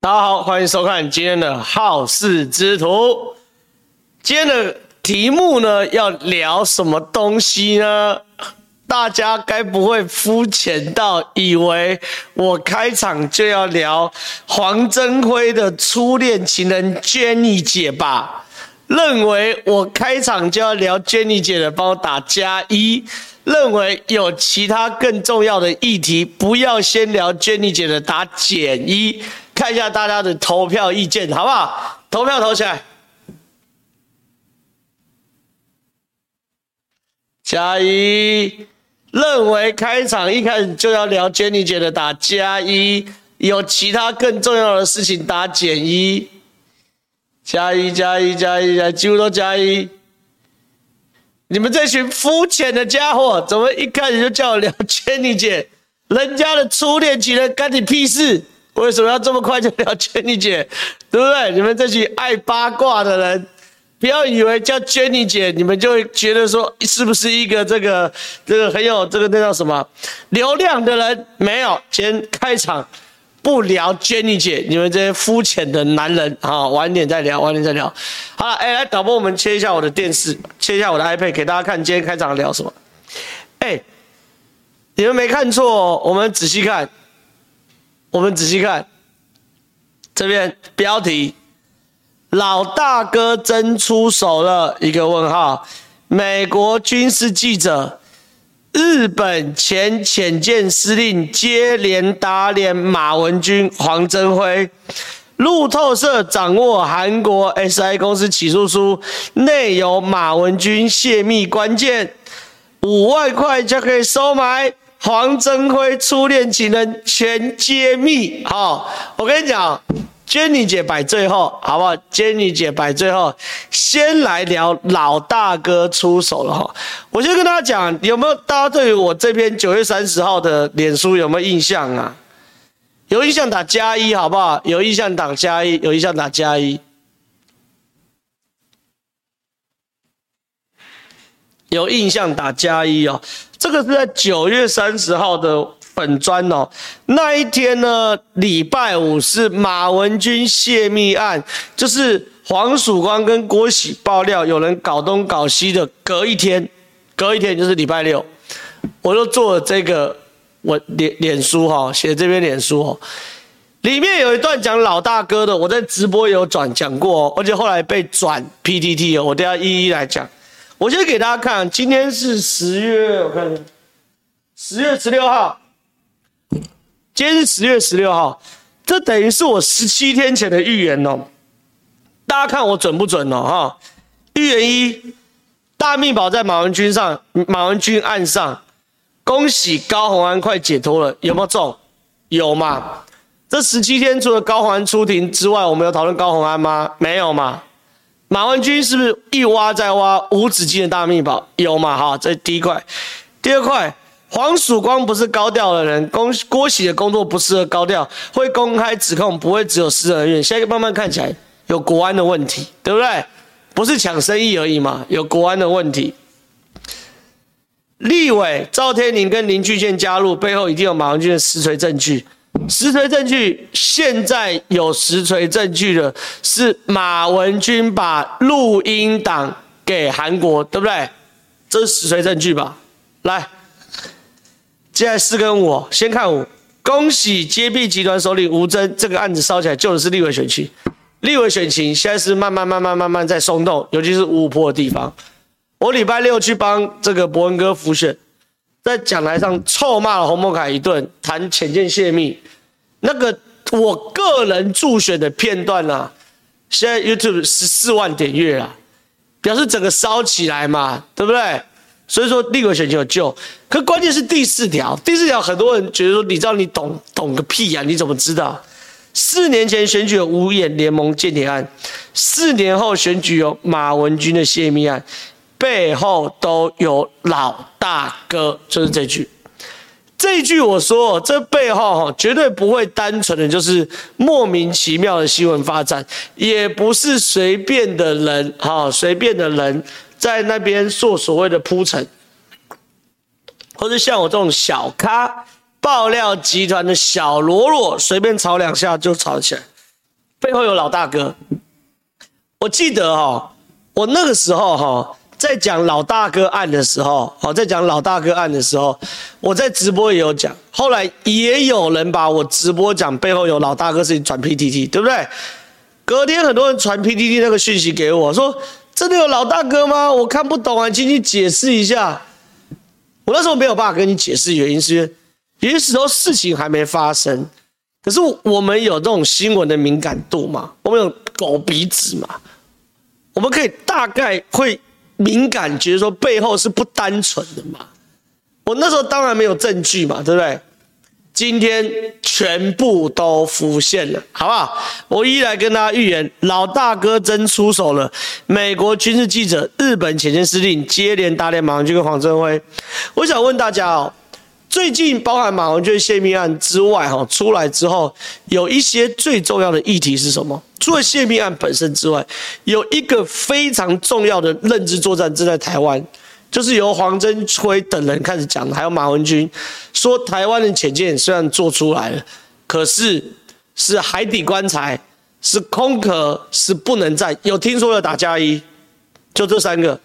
大家好，欢迎收看今天的《好事之徒》。今天的题目呢，要聊什么东西呢？大家该不会肤浅到以为我开场就要聊黄镇辉的初恋情人 Jenny 姐吧？认为我开场就要聊 Jenny 姐的，帮我打加一。认为有其他更重要的议题，不要先聊 Jenny 姐的，打减一。看一下大家的投票意见，好不好？投票投起来，加一。认为开场一开始就要聊 Jenny 姐的，打加一。有其他更重要的事情，打减一。加一加一加一加，几乎都加一。你们这群肤浅的家伙，怎么一开始就叫我聊 Jenny 姐？人家的初恋情人干你屁事？为什么要这么快就聊 Jenny 姐，对不对？你们这群爱八卦的人，不要以为叫 Jenny 姐，你们就会觉得说是不是一个这个这个很有这个那叫什么流量的人？没有，先开场不聊 Jenny 姐，你们这些肤浅的男人，啊，晚点再聊，晚点再聊。好了，哎，来导播，我们切一下我的电视，切一下我的 iPad，给大家看今天开场聊什么。哎，你们没看错哦，我们仔细看。我们仔细看这边标题：老大哥真出手了！一个问号。美国军事记者，日本前潜舰司令接连打脸马文君、黄镇辉。路透社掌握韩国 SI 公司起诉书，内有马文君泄密关键，五万块就可以收买。黄镇辉初恋情人全揭秘，好，我跟你讲，Jenny 姐摆最后，好不好？Jenny 姐摆最后，先来聊老大哥出手了哈。我先跟大家讲，有没有大家对于我这篇九月三十号的脸书有没有印象啊？有印象打加一，好不好？有印象打加一，有印象打加一。有印象打加一哦，这个是在九月三十号的粉专哦。那一天呢，礼拜五是马文君泄密案，就是黄曙光跟郭喜爆料有人搞东搞西的。隔一天，隔一天就是礼拜六，我就做了这个我脸脸书哈，写这边脸书哦，里面有一段讲老大哥的，我在直播有转讲过哦，而且后来被转 PTT 哦，我等下一一来讲。我先给大家看，今天是十月，我看十月十六号，今天是十月十六号，这等于是我十七天前的预言哦。大家看我准不准哦？哈，预言一，大秘宝在马文君上，马文君案上，恭喜高宏安快解脱了，有没有中？有嘛？这十七天除了高宏安出庭之外，我们有讨论高宏安吗？没有嘛？马文君是不是一挖再挖无止境的大秘宝？有嘛？哈，这是第一块。第二块，黄曙光不是高调的人，郭郭喜的工作不适合高调，会公开指控，不会只有私人恩怨。现在慢慢看起来有国安的问题，对不对？不是抢生意而已嘛，有国安的问题。立委赵天麟跟林俊宪加入，背后一定有马文君的实锤证据。实锤证据，现在有实锤证据的是马文君把录音档给韩国，对不对？这是实锤证据吧？来，接下来四跟五，先看五。恭喜揭弊集团首领吴征，这个案子烧起来救的是立委选情。立委选情现在是慢慢慢慢慢慢在松动，尤其是五五波的地方。我礼拜六去帮这个博文哥辅选。在讲台上臭骂了洪孟楷一顿，谈潜舰泄密，那个我个人助选的片段啊，现在 YouTube 十四万点阅啊，表示整个烧起来嘛，对不对？所以说立委选情有救，可关键是第四条，第四条很多人觉得说，你知道你懂懂个屁呀、啊？你怎么知道？四年前选举有五眼联盟间谍案，四年后选举有马文君的泄密案。背后都有老大哥，就是这句。这句我说，这背后哈绝对不会单纯的就是莫名其妙的新闻发展，也不是随便的人哈，随便的人在那边做所谓的铺陈，或者像我这种小咖爆料集团的小喽啰，随便吵两下就吵起来。背后有老大哥。我记得哈，我那个时候哈，在讲老大哥案的时候，好，在讲老大哥案的时候，我在直播也有讲。后来也有人把我直播讲背后有老大哥事情传 PTT，对不对？隔天很多人传 PTT 那个讯息给我说：“真的有老大哥吗？我看不懂啊，请你解释一下。”我那时候没有办法跟你解释原因，是因为有些时候事情还没发生。可是我们有这种新闻的敏感度嘛？我们有狗鼻子嘛？我们可以大概会敏感觉得说背后是不单纯的嘛？我那时候当然没有证据嘛，对不对？今天全部都浮现了，好不好？我一来跟大家预言，老大哥真出手了。美国军事记者、日本前线司令接连打脸马文君跟黄镇辉。我想问大家哦。最近包含马文君泄密案之外，哈，出来之后有一些最重要的议题是什么？除了泄密案本身之外，有一个非常重要的认知作战正在台湾，就是由黄镇辉等人开始讲的，还有马文君说，台湾的潜舰虽然做出来了，可是是海底棺材，是空壳，是不能再有听说的打加一，就这三个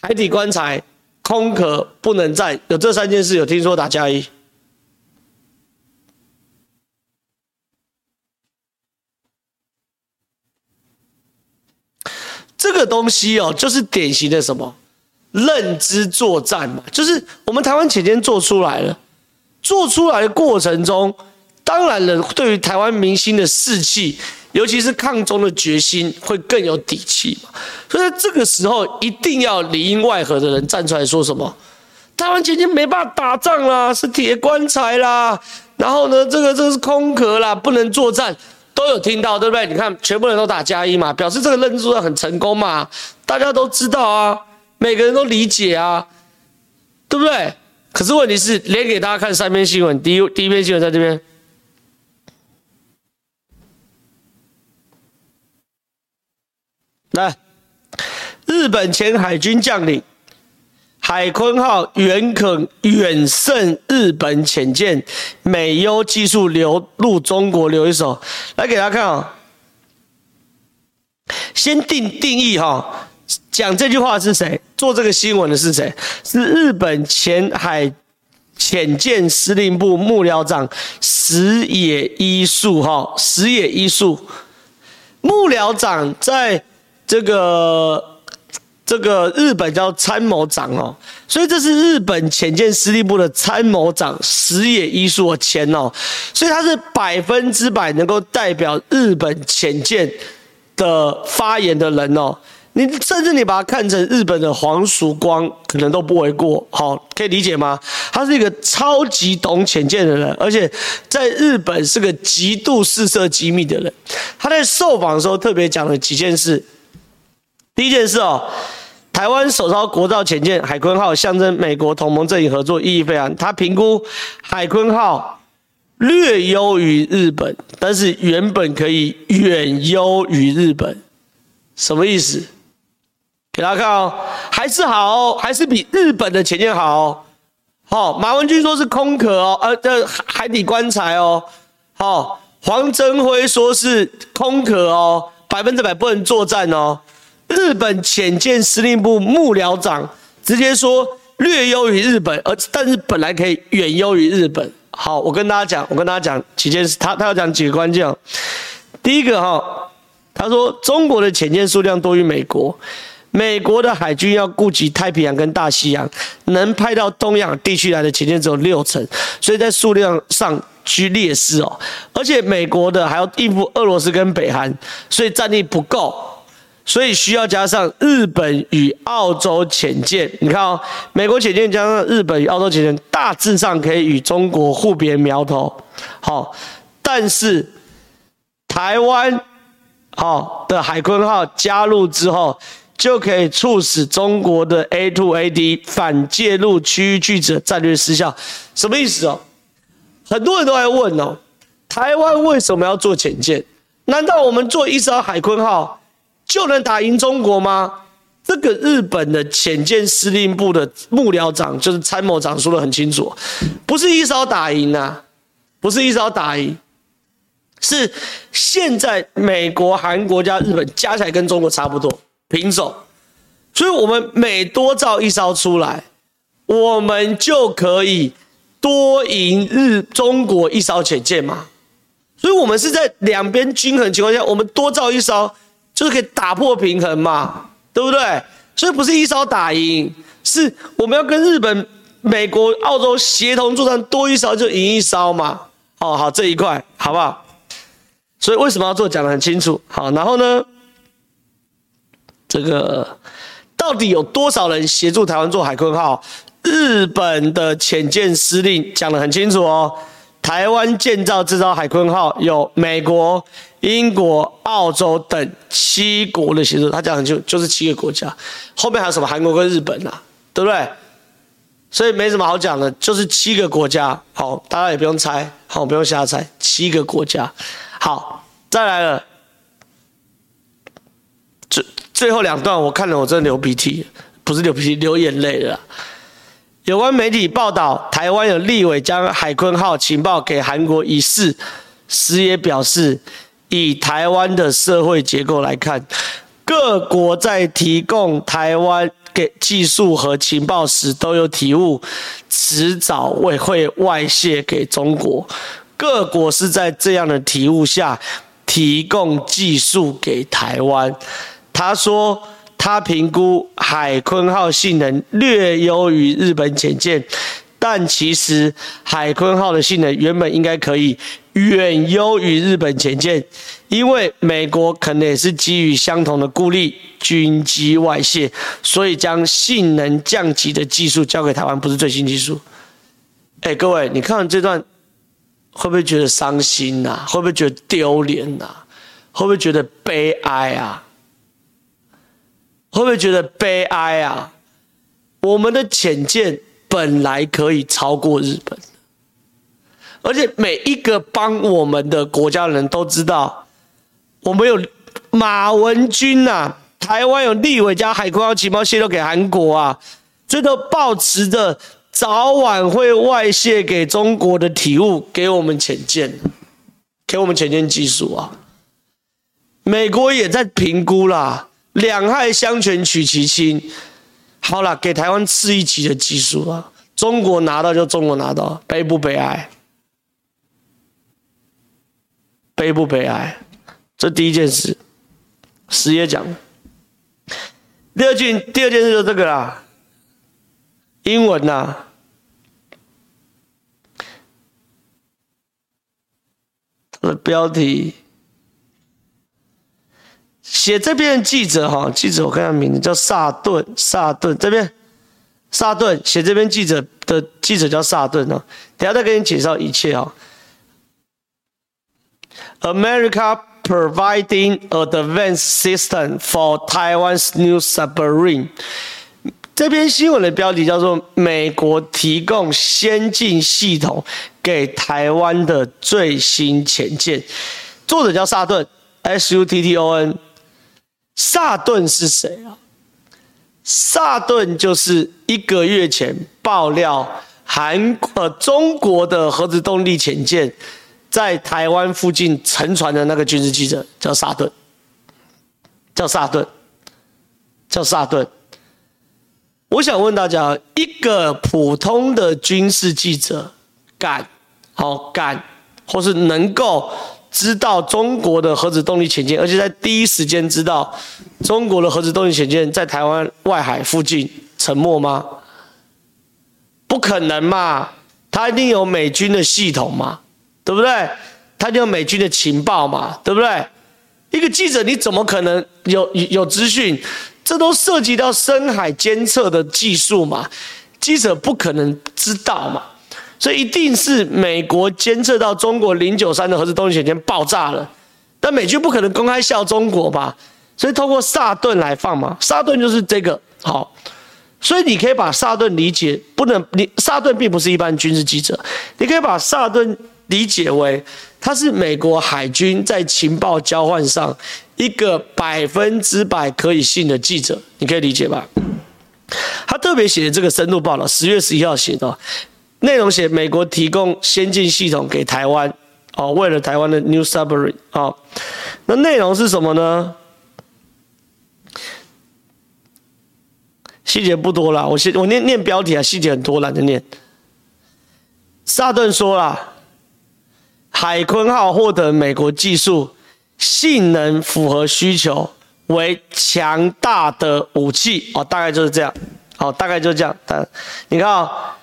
海底棺材。空壳不能再，有这三件事，有听说打加一。这个东西哦，就是典型的什么认知作战嘛，就是我们台湾前天做出来了，做出来的过程中，当然了，对于台湾民心的士气。尤其是抗中的决心会更有底气嘛，所以在这个时候一定要里应外合的人站出来说什么？台湾前进没办法打仗啦，是铁棺材啦，然后呢，这个这个是空壳啦，不能作战，都有听到对不对？你看，全部人都打加一嘛，表示这个认知很成功嘛，大家都知道啊，每个人都理解啊，对不对？可是问题是，连给大家看三篇新闻，第一第一篇新闻在这边。来，日本前海军将领海鲲号远可远胜日本潜舰，美优技术流入中国留一手。来给大家看啊，先定定义哈，讲这句话是谁？做这个新闻的是谁？是日本前海潜舰司令部幕僚长石野一树哈，石野一树幕僚长在。这个这个日本叫参谋长哦，所以这是日本潜舰司令部的参谋长石野一树的签哦，所以他是百分之百能够代表日本潜舰的发言的人哦。你甚至你把他看成日本的黄曙光，可能都不为过。好，可以理解吗？他是一个超级懂潜舰的人，而且在日本是个极度私设机密的人。他在受访的时候特别讲了几件事。第一件事哦，台湾首艘国造潜舰海鲲号象征美国同盟阵营合作意义非常。他评估海鲲号略优于日本，但是原本可以远优于日本，什么意思？给大家看哦，还是好哦，还是比日本的潜舰好哦。好，马文君说是空壳哦，呃，这海底棺材哦。好，黄镇辉说是空壳哦，百分之百不能作战哦。日本潜舰司令部幕僚长直接说略优于日本，而但是本来可以远优于日本。好，我跟大家讲，我跟大家讲几件事，他他要讲几个关键。第一个哈，他说中国的潜舰数量多于美国，美国的海军要顾及太平洋跟大西洋，能派到东亚地区来的潜舰只有六成，所以在数量上居劣势哦。而且美国的还要应付俄罗斯跟北韩，所以战力不够。所以需要加上日本与澳洲潜舰，你看哦，美国潜舰加上日本与澳洲潜舰，大致上可以与中国互别苗头。好，但是台湾好的海鲲号加入之后，就可以促使中国的 A2AD 反介入区域拒止战略失效。什么意思哦？很多人都在问哦，台湾为什么要做潜舰？难道我们做一艘海鲲号？就能打赢中国吗？这个日本的潜舰司令部的幕僚长就是参谋长说得很清楚，不是一艘打赢、啊，不是一艘打赢，是现在美国、韩国加日本加起来跟中国差不多平手，所以我们每多造一艘出来，我们就可以多赢日中国一艘潜舰嘛。所以，我们是在两边均衡情况下，我们多造一艘，就是可以打破平衡嘛，对不对？所以不是一艘打赢，是我们要跟日本、美国、澳洲协同作战，多一艘就赢一艘嘛。哦，好，这一块好不好？所以为什么要做，讲得很清楚。好，然后呢，这个到底有多少人协助台湾做海坤号？日本的潜舰司令讲得很清楚哦。台湾建造这艘海坤号有美国、英国、澳洲等七国的协助，他讲的就就是七个国家，后面还有什么韩国跟日本啊，对不对？所以没什么好讲的，就是七个国家。好，大家也不用猜，好，不用瞎猜，七个国家。好，再来了，最最后两段我看了，我真的流鼻涕，不是流鼻涕，流眼泪了。有关媒体报道，台湾有立委将海鲲号情报给韩国一事，时也表示，以台湾的社会结构来看，各国在提供台湾给技术和情报时都有体悟，迟早会会外泄给中国。各国是在这样的体悟下提供技术给台湾。他说。他评估海鲲号性能略优于日本潜舰，但其实海鲲号的性能原本应该可以远优于日本潜舰，因为美国可能也是基于相同的顾虑，军机外泄，所以将性能降级的技术交给台湾，不是最新技术。哎，各位，你看完这段会不会觉得伤心呐、会不会觉得丢脸呐？会不会觉得悲哀啊？会不会觉得悲哀啊？我们的潜舰本来可以超过日本，而且每一个帮我们的国家的人都知道，我们有马文君呐、啊，台湾有立委将海鲲号情报泄露给韩国啊，所以都抱持着早晚会外泄给中国的体悟，给我们潜舰，给我们潜舰技术啊。美国也在评估啦。两害相权取其轻，好了，给台湾次一级的技术啊！中国拿到就中国拿到，悲不悲哀？悲不悲哀？这第一件事，时也讲。第二件，第二件事就是这个啦，英文呐、啊，它的标题。写这篇的记者哈，记者我看他名字叫萨顿，萨顿这边，萨顿写这篇记者的记者叫萨顿哦，等下再给你介绍一切哦。America providing advanced system for Taiwan's new submarine。这篇新闻的标题叫做“美国提供先进系统给台湾的最新潜舰”，作者叫萨顿，S U T T O N。萨顿是谁啊？萨顿就是一个月前爆料韩呃中国的核子动力潜舰在台湾附近沉船的那个军事记者，叫萨顿，叫萨顿，叫萨顿。我想问大家，一个普通的军事记者敢，好敢，或是能够？知道中国的核子动力潜舰，而且在第一时间知道中国的核子动力潜舰在台湾外海附近沉没吗？不可能嘛！他一定有美军的系统嘛，对不对？他就美军的情报嘛，对不对？一个记者你怎么可能有有资讯？这都涉及到深海监测的技术嘛，记者不可能知道嘛。所以一定是美国监测到中国零九三的核子动力潜舰爆炸了，但美军不可能公开笑中国吧？所以透过萨顿来放嘛，萨顿就是这个好。所以你可以把萨顿理解，不能你萨顿并不是一般军事记者，你可以把萨顿理解为他是美国海军在情报交换上一个百分之百可以信的记者，你可以理解吧？他特别写的这个深度报道，十月十一号写的。内容写美国提供先进系统给台湾，哦，为了台湾的 New Submarine 啊，那内容是什么呢？细节不多了，我先我念念标题啊，细节很多，懒得念。萨顿说了，海鲲号获得美国技术，性能符合需求，为强大的武器哦，大概就是这样，好，大概就是这样。但你看啊、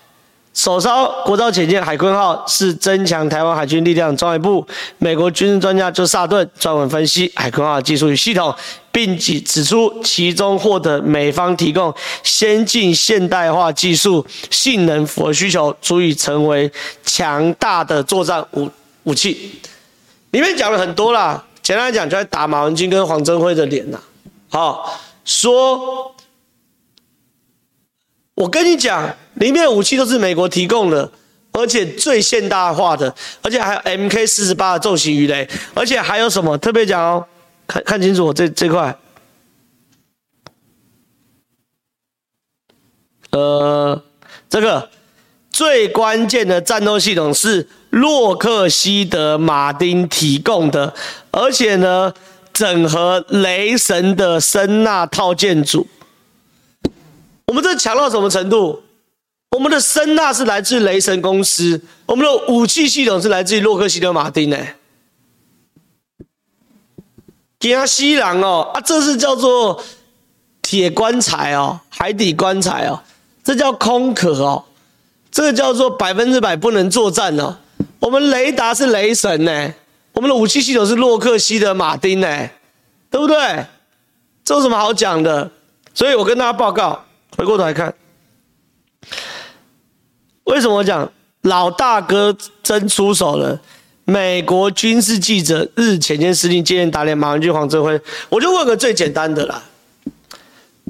首艘国造潜舰海鲲号是增强台湾海军力量的重要一步。美国军事专家就萨顿专门分析海鲲号技术与系统，并指指出其中获得美方提供先进现代化技术，性能符合需求，足以成为强大的作战武武器。里面讲了很多啦，简单来讲就在打马文君跟黄镇辉的脸呐。好，说。我跟你讲，里面武器都是美国提供的，而且最现代化的，而且还有 MK 四十八的重型鱼雷，而且还有什么特别讲哦？看看清楚这这块，呃，这个最关键的战斗系统是洛克希德马丁提供的，而且呢，整合雷神的声纳套件组。我们这强到什么程度？我们的声纳是来自雷神公司，我们的武器系统是来自于洛克希德马丁诶。惊西郎哦啊，这是叫做铁棺材哦，海底棺材哦，这叫空壳哦，这个叫做百分之百不能作战哦。我们雷达是雷神呢，我们的武器系统是洛克希德马丁呢，对不对？这有什么好讲的？所以我跟大家报告。回过头来看，为什么我讲老大哥真出手了？美国军事记者日前舰司令接连打脸马文君、黄镇辉，我就问个最简单的啦：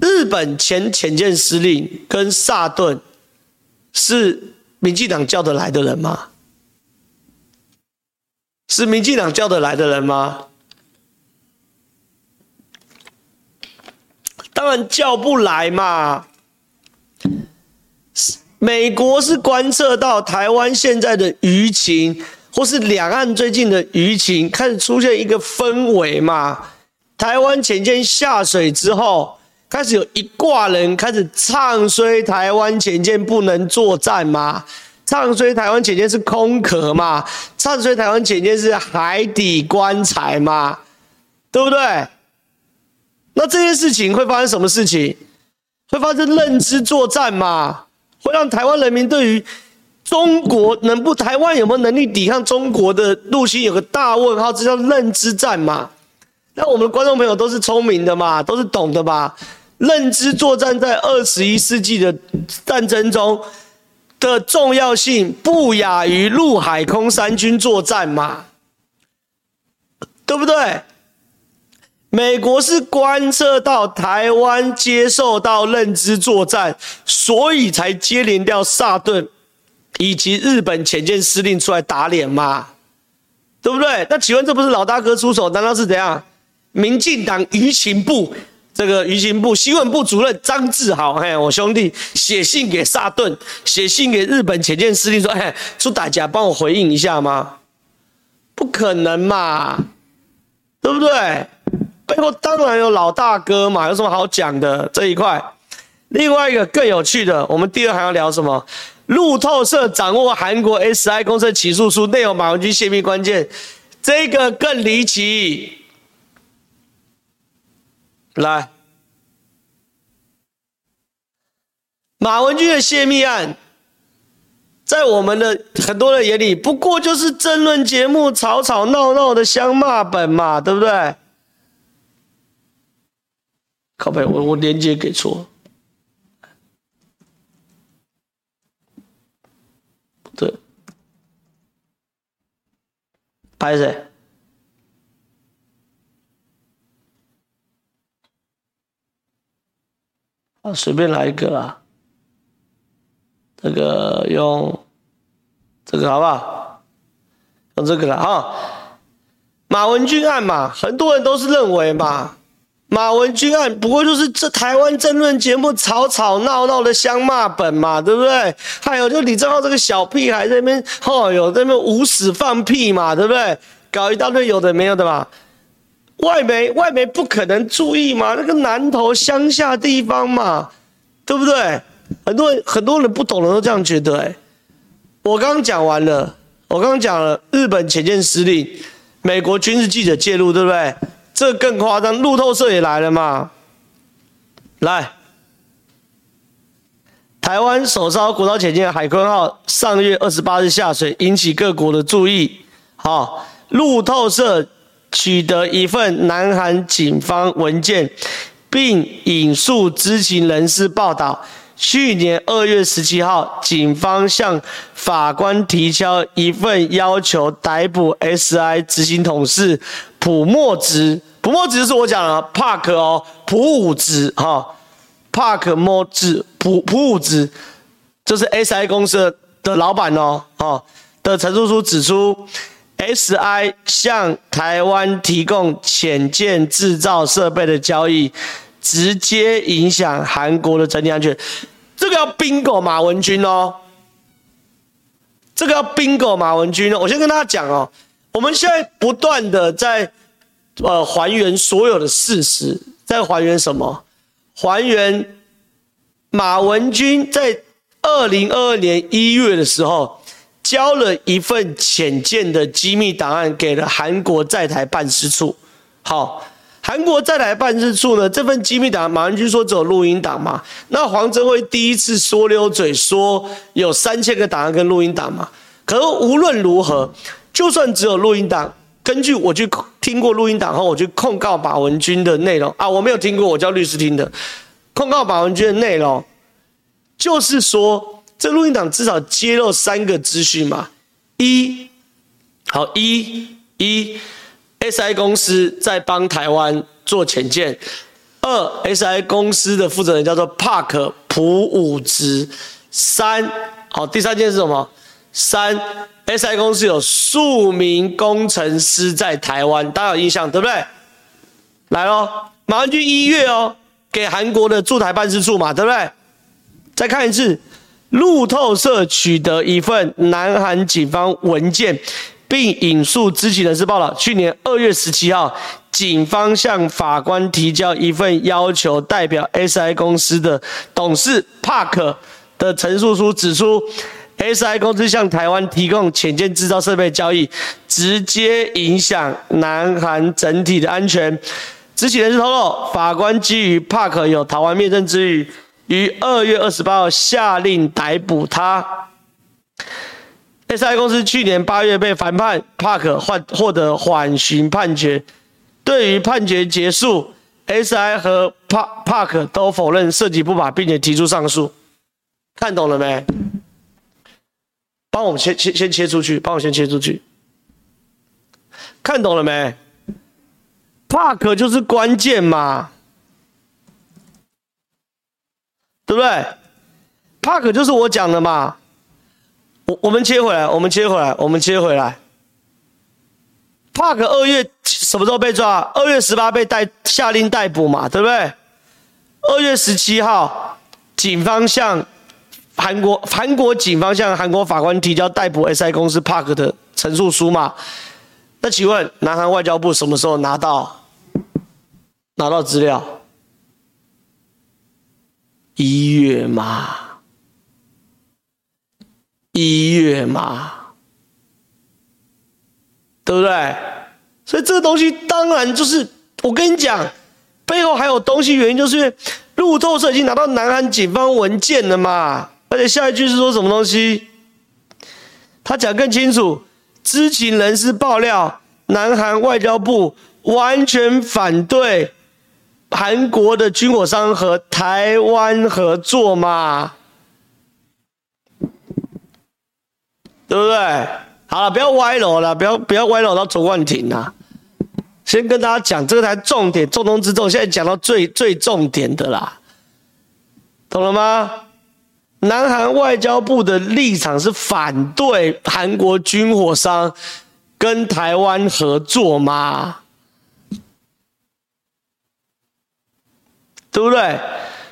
日本前潜舰司令跟萨顿是民进党叫得来的人吗？是民进党叫得来的人吗？当然叫不来嘛。美国是观测到台湾现在的舆情，或是两岸最近的舆情，开始出现一个氛围嘛。台湾前舰下水之后，开始有一挂人开始唱衰台湾前舰不能作战嘛，唱衰台湾潜舰是空壳嘛，唱衰台湾潜舰是海底棺材嘛，对不对？那这件事情会发生什么事情？会发生认知作战嘛？会让台湾人民对于中国能不台湾有没有能力抵抗中国的入侵有个大问号，这叫认知战嘛？那我们的观众朋友都是聪明的嘛，都是懂的嘛？认知作战在二十一世纪的战争中的重要性不亚于陆海空三军作战嘛？对不对？美国是观测到台湾接受到认知作战，所以才接连调萨顿以及日本潜舰司令出来打脸嘛，对不对？那请问这不是老大哥出手，难道是怎样？民进党舆情部这个舆情部新闻部主任张志豪，嘿，我兄弟写信给萨顿，写信给日本潜舰司令说，嘿，出大家帮我回应一下吗？不可能嘛，对不对？背后当然有老大哥嘛，有什么好讲的这一块？另外一个更有趣的，我们第二还要聊什么？路透社掌握韩国 SI 公司起诉书内容马文君泄密关键，这个更离奇。来，马文君的泄密案，在我们的很多人眼里，不过就是争论节目吵吵闹闹的相骂本嘛，对不对？靠北，我我连接给错，对，拍谁？啊，随便来一个啊，这个用这个好不好？用这个了哈。马文君案嘛，很多人都是认为嘛。马文君案不过就是这台湾政论节目吵吵闹闹的相骂本嘛，对不对？还有就李正浩这个小屁孩在那边，哦哟，在那边无屎放屁嘛，对不对？搞一大堆有的没有的嘛。外媒外媒不可能注意嘛，那个南投乡下地方嘛，对不对？很多人很多人不懂的都这样觉得、欸。我刚讲完了，我刚刚讲了日本潜舰司令，美国军事记者介入，对不对？这更夸张，路透社也来了嘛？来，台湾首艘国造潜舰海鲲号上月二十八日下水，引起各国的注意。好，路透社取得一份南韩警方文件，并引述知情人士报道。去年二月十七号，警方向法官提交一份要求逮捕 SI 执行董事朴墨植。朴墨植是我讲的 Park 哦，朴武植哈，Park 墨植，朴朴武植，就是 SI 公司的老板哦，哦的陈述书指出，SI 向台湾提供潜舰制造设备的交易，直接影响韩国的整体安全。这个要 bingo 马文君哦，这个要 bingo 马文君哦。我先跟大家讲哦，我们现在不断的在呃还原所有的事实，在还原什么？还原马文君在二零二二年一月的时候交了一份浅见的机密档案给了韩国在台办事处。好。韩国在台办事处呢，这份机密档案，马文君说只有录音档嘛？那黄镇辉第一次说溜嘴说有三千个档案跟录音档嘛？可是无论如何，就算只有录音档，根据我去听过录音档后，我去控告马文君的内容啊，我没有听过，我叫律师听的，控告马文君的内容，就是说这录音档至少揭露三个资讯嘛，一，好一一。SI 公司在帮台湾做潜舰。二，SI 公司的负责人叫做 Park 普武植。三，好，第三件是什么？三，SI 公司有数名工程师在台湾，大家有印象对不对？来喽，马文君一月哦，给韩国的驻台办事处嘛，对不对？再看一次，路透社取得一份南韩警方文件。并引述知情人士报道，去年二月十七号，警方向法官提交一份要求代表 SI 公司的董事 Park 的陈述书，指出 SI 公司向台湾提供潜舰制造设备交易，直接影响南韩整体的安全。知情人士透露，法官基于 Park 有逃亡灭证之余，于二月二十八号下令逮捕他。SI 公司去年八月被反判，Park 获获得缓刑判决。对于判决结束，SI 和 Park Park 都否认涉及不法，并且提出上诉。看懂了没？帮我先先先切出去，帮我先切出去。看懂了没？Park 就是关键嘛，对不对？Park 就是我讲的嘛。我我们切回来，我们切回来，我们切回来。Park 二月什么时候被抓？二月十八被逮，下令逮捕嘛，对不对？二月十七号，警方向韩国韩国警方向韩国法官提交逮捕 SI 公司 Park 的陈述书嘛？那请问南韩外交部什么时候拿到拿到资料？一月嘛？一月嘛，对不对？所以这个东西当然就是我跟你讲，背后还有东西，原因就是因为路透社已经拿到南韩警方文件了嘛。而且下一句是说什么东西？他讲更清楚，知情人士爆料，南韩外交部完全反对韩国的军火商和台湾合作嘛。对不对？好了，不要歪楼了，不要不要歪楼到卓冠廷了。先跟大家讲，这个才重点，重中之重。现在讲到最最重点的啦，懂了吗？南韩外交部的立场是反对韩国军火商跟台湾合作吗？对不对？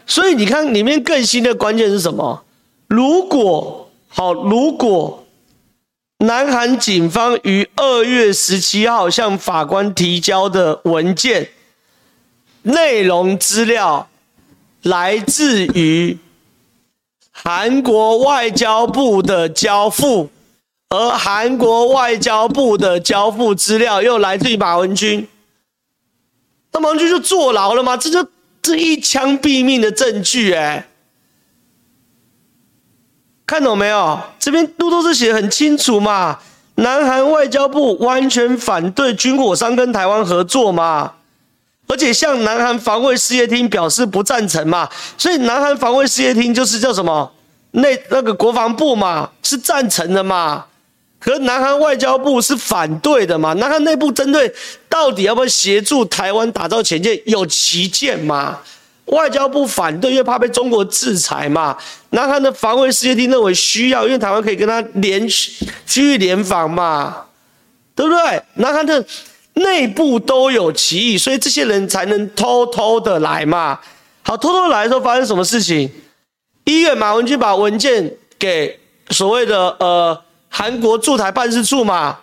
所以你看里面更新的关键是什么？如果好，如果南韩警方于二月十七号向法官提交的文件内容资料来自于韩国外交部的交付，而韩国外交部的交付资料又来自于马文君，那马文君就坐牢了吗？这就这一枪毙命的证据，哎。看懂没有？这边路透社写得很清楚嘛。南韩外交部完全反对军火商跟台湾合作嘛，而且向南韩防卫事业厅表示不赞成嘛。所以南韩防卫事业厅就是叫什么？那那个国防部嘛，是赞成的嘛。可是南韩外交部是反对的嘛。南韩内部针对到底要不要协助台湾打造潜舰有歧见嘛。外交部反对，因为怕被中国制裁嘛。南韩的防卫事业厅认为需要，因为台湾可以跟他联区域联防嘛，对不对？南韩的内部都有歧义，所以这些人才能偷偷的来嘛。好，偷偷来的时候发生什么事情？一月马文君把文件给所谓的呃韩国驻台办事处嘛。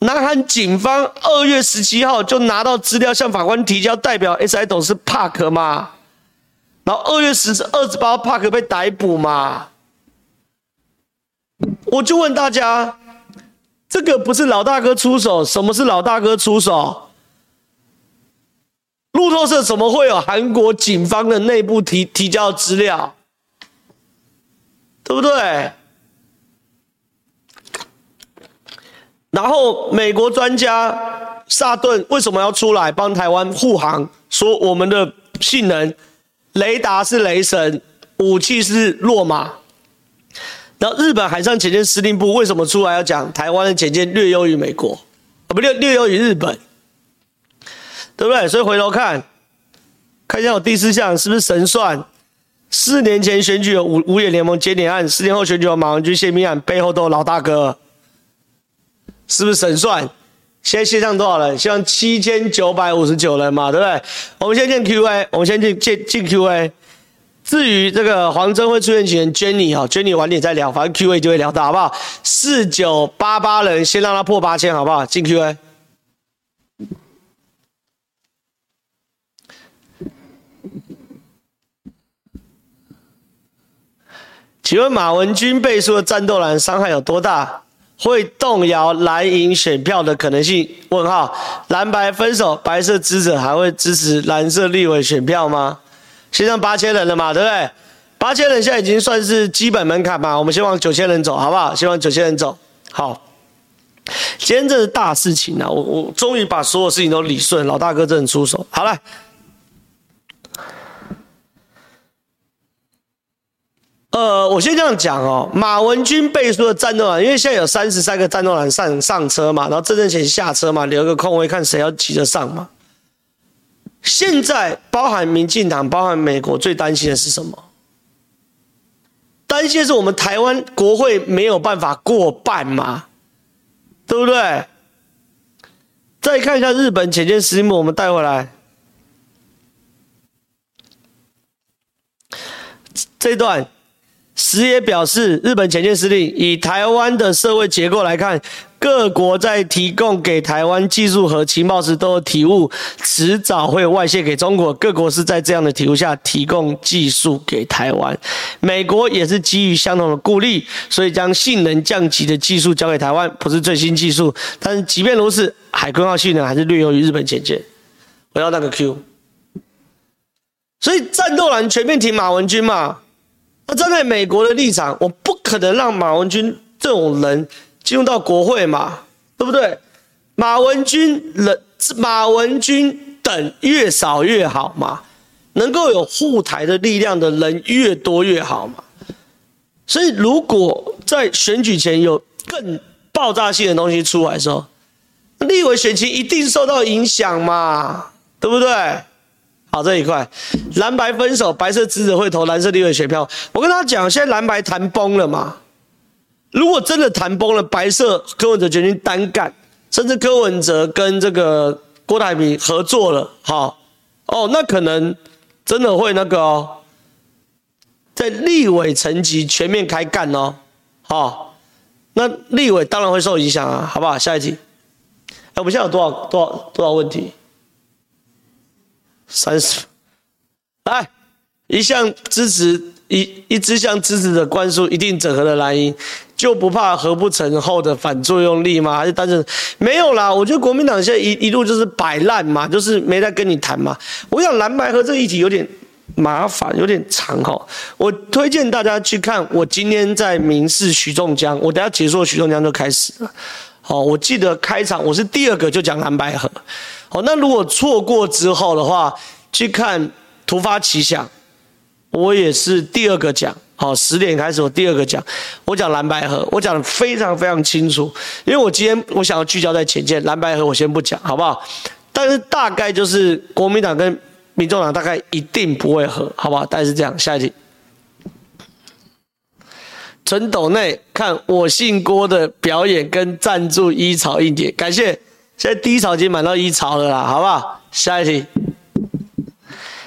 南韩警方二月十七号就拿到资料向法官提交，代表 SI 董事 Park 嘛。然后二月十二十八号，Park 被逮捕嘛？我就问大家，这个不是老大哥出手？什么是老大哥出手？路透社怎么会有韩国警方的内部提提交资料？对不对？然后美国专家萨顿为什么要出来帮台湾护航？说我们的性能。雷达是雷神，武器是洛马。然后日本海上潜舰司令部为什么出来要讲台湾的潜舰略优于美国？啊，不略略优于日本，对不对？所以回头看，看一下我第四项是不是神算？四年前选举有五五眼联盟检点案，四年后选举有马文君泄密案，背后都有老大哥，是不是神算？现在线上多少人？现在七千九百五十九人嘛，对不对？我们先进 Q&A，我们先进进进 Q&A。至于这个黄峥会出现请 Jenny 啊娟妮晚点再聊，反正 Q&A 就会聊到，好不好？四九八八人，先让他破八千，好不好？进 Q&A。请问马文君背书的战斗蓝伤害有多大？会动摇蓝营选票的可能性？问号，蓝白分手，白色支持还会支持蓝色立委选票吗？现在八千人了嘛，对不对？八千人现在已经算是基本门槛嘛，我们先往九千人走，好不好？先往九千人走。好，今天这是大事情啊！我我终于把所有事情都理顺，老大哥真的出手。好了。呃，我先这样讲哦，马文君背书的战斗蓝，因为现在有三十三个战斗蓝上上车嘛，然后郑正贤下车嘛，留个空位看谁要骑得上嘛。现在包含民进党、包含美国，最担心的是什么？担心的是我们台湾国会没有办法过半嘛，对不对？再看一下日本潜舰司令部，我们带回来这段。时也表示，日本前舰司令以台湾的社会结构来看，各国在提供给台湾技术和情报时都有体悟，迟早会外泄给中国。各国是在这样的体悟下提供技术给台湾，美国也是基于相同的顾虑，所以将性能降级的技术交给台湾，不是最新技术，但是即便如此，海鲲号性能还是略优于日本前舰。我要那个 Q，所以战斗蓝全面挺马文君嘛。那站在美国的立场，我不可能让马文君这种人进入到国会嘛，对不对？马文君人，马文君等越少越好嘛，能够有护台的力量的人越多越好嘛。所以，如果在选举前有更爆炸性的东西出来的时候，立委选情一定受到影响嘛，对不对？好，这一块蓝白分手，白色支持会投蓝色立委选票。我跟他讲，现在蓝白谈崩了嘛？如果真的谈崩了，白色柯文哲决定单干，甚至柯文哲跟这个郭台铭合作了，好哦，那可能真的会那个哦，在立委层级全面开干哦，好，那立委当然会受影响啊，好不好？下一题，哎，我们现在有多少多少多少问题？三十，来，一向支持一一直向支持的灌输一定整合的蓝营。就不怕合不成后的反作用力吗？还是单纯没有啦？我觉得国民党现在一一路就是摆烂嘛，就是没在跟你谈嘛。我想蓝白合这个议题有点麻烦，有点长哈。我推荐大家去看我今天在民视徐仲江，我等下解说徐仲江就开始了。好，我记得开场我是第二个就讲蓝白合。好，那如果错过之后的话，去看突发奇想，我也是第二个讲。好，十点开始，我第二个讲，我讲蓝白合，我讲的非常非常清楚，因为我今天我想要聚焦在浅见，蓝白合我先不讲，好不好？但是大概就是国民党跟民众党大概一定不会合，好不好？大概是这样，下一题。陈斗内看我姓郭的表演跟赞助一草一点，感谢，现在第一槽已经满到一槽了啦，好不好？下一题。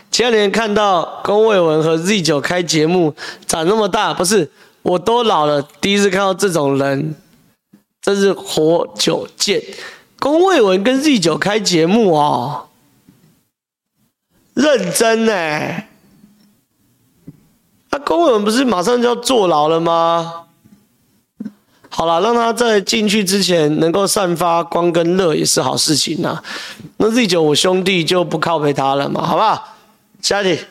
前两年看到公卫文和 Z 九开节目长那么大，不是我都老了，第一次看到这种人，真是活久见。公卫文跟 Z 九开节目哦，认真呢，那公卫文不是马上就要坐牢了吗？好了，让他在进去之前能够散发光跟热也是好事情呐、啊。那 Z 九我兄弟就不靠陪他了嘛，好不好？下一题，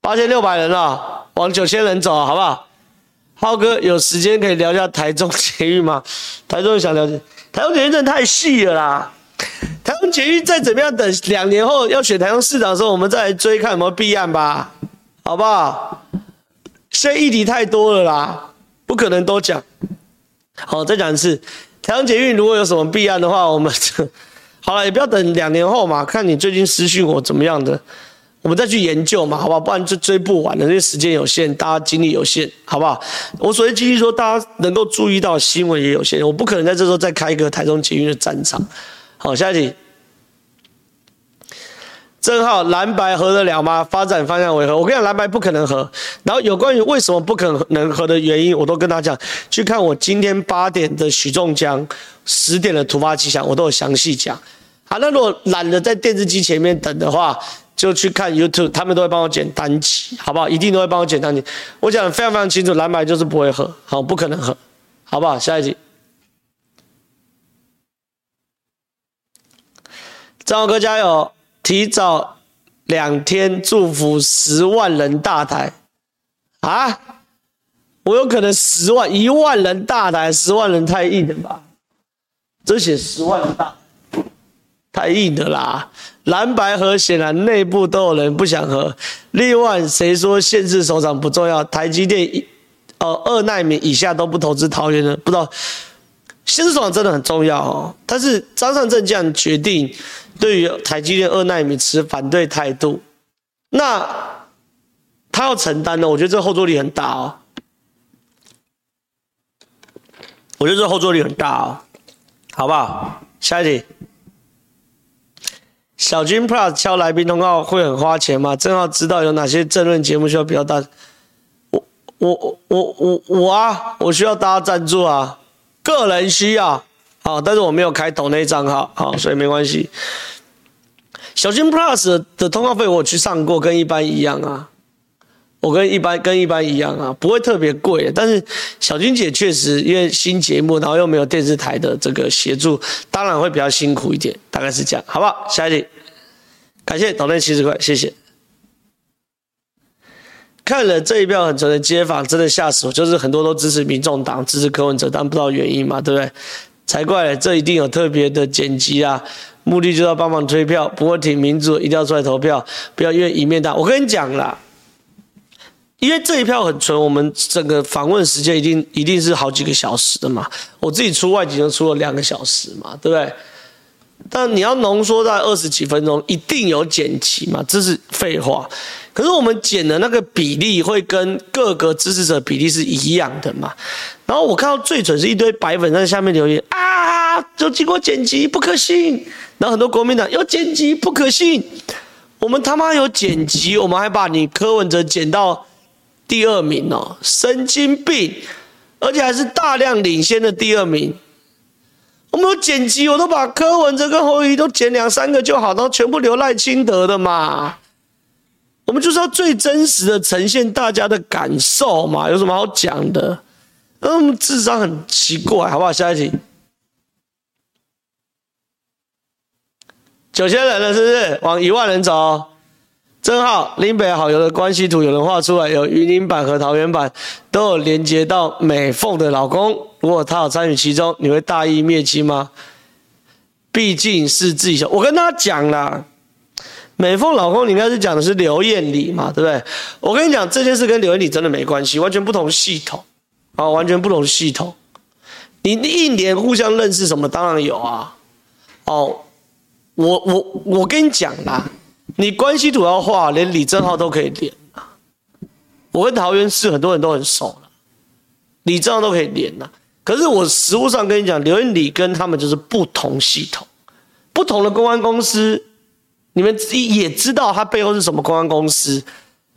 八千六百人了，往九千人走，好不好？浩哥有时间可以聊一下台中捷运吗？台中想了解，台中捷运真的太细了啦。台中捷运再怎么样，等两年后要选台中市长的时候，我们再来追看有没有弊案吧，好不好？现在议题太多了啦，不可能都讲。好，再讲一次，台中捷运如果有什么弊案的话，我们 好了，也不要等两年后嘛，看你最近私讯我怎么样的。我们再去研究嘛，好不好？不然就追不完的，因为时间有限，大家精力有限，好不好？我所谓精力说，大家能够注意到新闻也有限，我不可能在这时候再开一个台中捷运的战场。好，下一题。正好蓝白合得了吗？发展方向为何？我跟你讲，蓝白不可能合。然后有关于为什么不可能合的原因，我都跟他讲，去看我今天八点的许仲江，十点的突发奇想，我都有详细讲。好，那如果懒得在电视机前面等的话，就去看 YouTube，他们都会帮我剪单集，好不好？一定都会帮我剪单集。我讲的非常非常清楚，蓝白就是不会合，好，不可能合，好不好？下一集，张浩哥加油！提早两天祝福十万人大台啊！我有可能十万、一万人大台，十万人太硬了吧？这写十万人大。太硬的啦！蓝白合显然内部都有人不想合。另外，谁说限制首长不重要？台积电一呃二奈米以下都不投资桃园的，不知道新市首长真的很重要哦。但是张善政这样决定，对于台积电二奈米持反对态度，那他要承担的，我觉得这后坐力很大哦。我觉得这后坐力很大哦，好不好？下一题。小军 Plus 敲来宾通告会很花钱吗？正好知道有哪些政论节目需要比较大。我我我我我啊，我需要大家赞助啊，个人需要啊，但是我没有开抖内账号，好，所以没关系。小军 Plus 的通告费我去上过，跟一般一样啊，我跟一般跟一般一样啊，不会特别贵。但是小军姐确实因为新节目，然后又没有电视台的这个协助，当然会比较辛苦一点，大概是这样，好不好？下一题。感谢岛内七十块，谢谢。看了这一票很纯的街访，真的吓死我！就是很多都支持民众党，支持柯文哲，但不知道原因嘛，对不对？才怪，这一定有特别的剪辑啊，目的就是要帮忙推票。不过挺民主，一定要出来投票，不要因为一面倒。我跟你讲啦，因为这一票很纯，我们整个访问时间一定一定是好几个小时的嘛。我自己出外景就出了两个小时嘛，对不对？但你要浓缩在二十几分钟，一定有剪辑嘛？这是废话。可是我们剪的那个比例会跟各个支持者比例是一样的嘛？然后我看到最准是一堆白粉在下面留言啊，就经过剪辑不可信。然后很多国民党有剪辑不可信。我们他妈有剪辑，我们还把你柯文哲剪到第二名哦，神经病，而且还是大量领先的第二名。我们有剪辑，我都把柯文哲跟侯友都剪两三个就好，然后全部留赖清德的嘛。我们就是要最真实的呈现大家的感受嘛，有什么好讲的？嗯，智商很奇怪，好不好？下一题。九千人了，是不是？往一万人走。正好林北好友的关系图有人画出来，有云林版和桃园版都有连接到美凤的老公。如果他有参与其中，你会大义灭亲吗？毕竟是自己。我跟他讲了，美凤老公，你应该是讲的是刘艳丽嘛，对不对？我跟你讲，这件事跟刘艳丽真的没关系，完全不同系统啊，完全不同系统。你一年互相认识什么？当然有啊。哦，我我我跟你讲啦。你关系图要画，连李正浩都可以连！我跟桃园市很多人都很熟了，李正浩都可以连呐。可是我实务上跟你讲，刘元礼跟他们就是不同系统，不同的公关公司，你们也知道他背后是什么公关公司。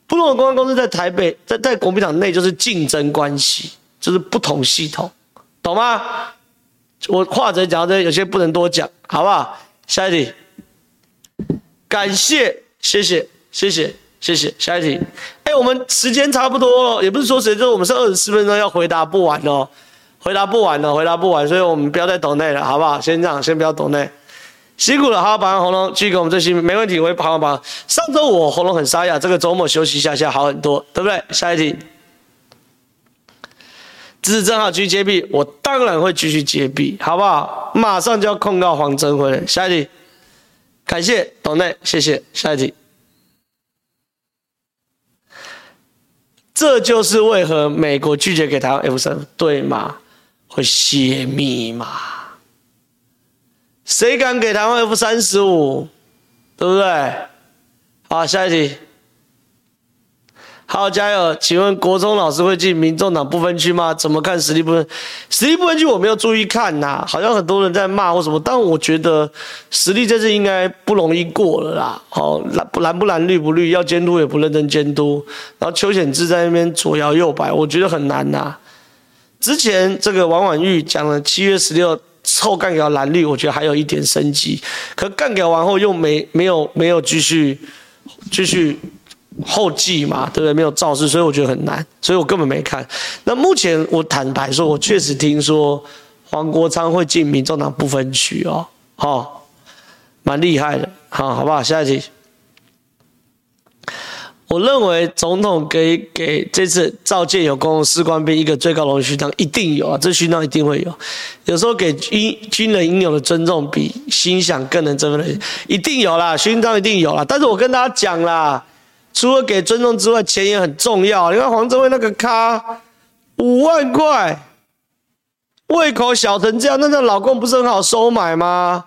不同的公关公司在台北，在在国民党内就是竞争关系，就是不同系统，懂吗？我话者讲到这，有些不能多讲，好不好？下一题。感谢，谢谢，谢谢，谢谢。下一题，哎，我们时间差不多了，也不是说谁，就是我们是二十四分钟要回答不完哦，回答不完了，回答不完，所以我们不要再抖内了，好不好？先这样，先不要抖内，辛苦了，好好保养喉咙，继续给我们这些，没问题，我会好好保养。上周我喉咙很沙哑，这个周末休息一下下好很多，对不对？下一题，支持正好继续接币，我当然会继续接币，好不好？马上就要控告黄镇辉了，下一题。感谢董内，谢谢。下一题，这就是为何美国拒绝给台湾 F 三，对吗？会泄密吗？谁敢给台湾 F 三十五？对不对？好，下一题。好，加油！请问国中老师会进民众党不分区吗？怎么看实力不分？实力不分区我没有注意看呐、好像很多人在骂或什么，但我觉得实力这次应该不容易过了啦。好，蓝不蓝不蓝绿不绿，要监督也不认真监督，然后邱显智在那边左摇右摆，我觉得很难呐、之前这个王婉玉讲了七月十六后干掉蓝绿，我觉得还有一点生机，可干掉完后又没没有没有继续继续。后继嘛，对不对？没有造势，所以我觉得很难，所以我根本没看。那目前我坦白说，我确实听说黄国昌会进民众党不分区哦，哦，蛮厉害的，好，好不好？下一题，我认为总统给给这次召见有功的士官兵一个最高荣誉勋章，一定有啊，这勋章一定会有。有时候给军军人应有的尊重，比心想更能振奋人心，一定有啦，勋章一定有啦。但是我跟大家讲啦。除了给尊重之外，钱也很重要。你看黄镇辉那个咖，五万块，胃口小成这样，那那老公不是很好收买吗？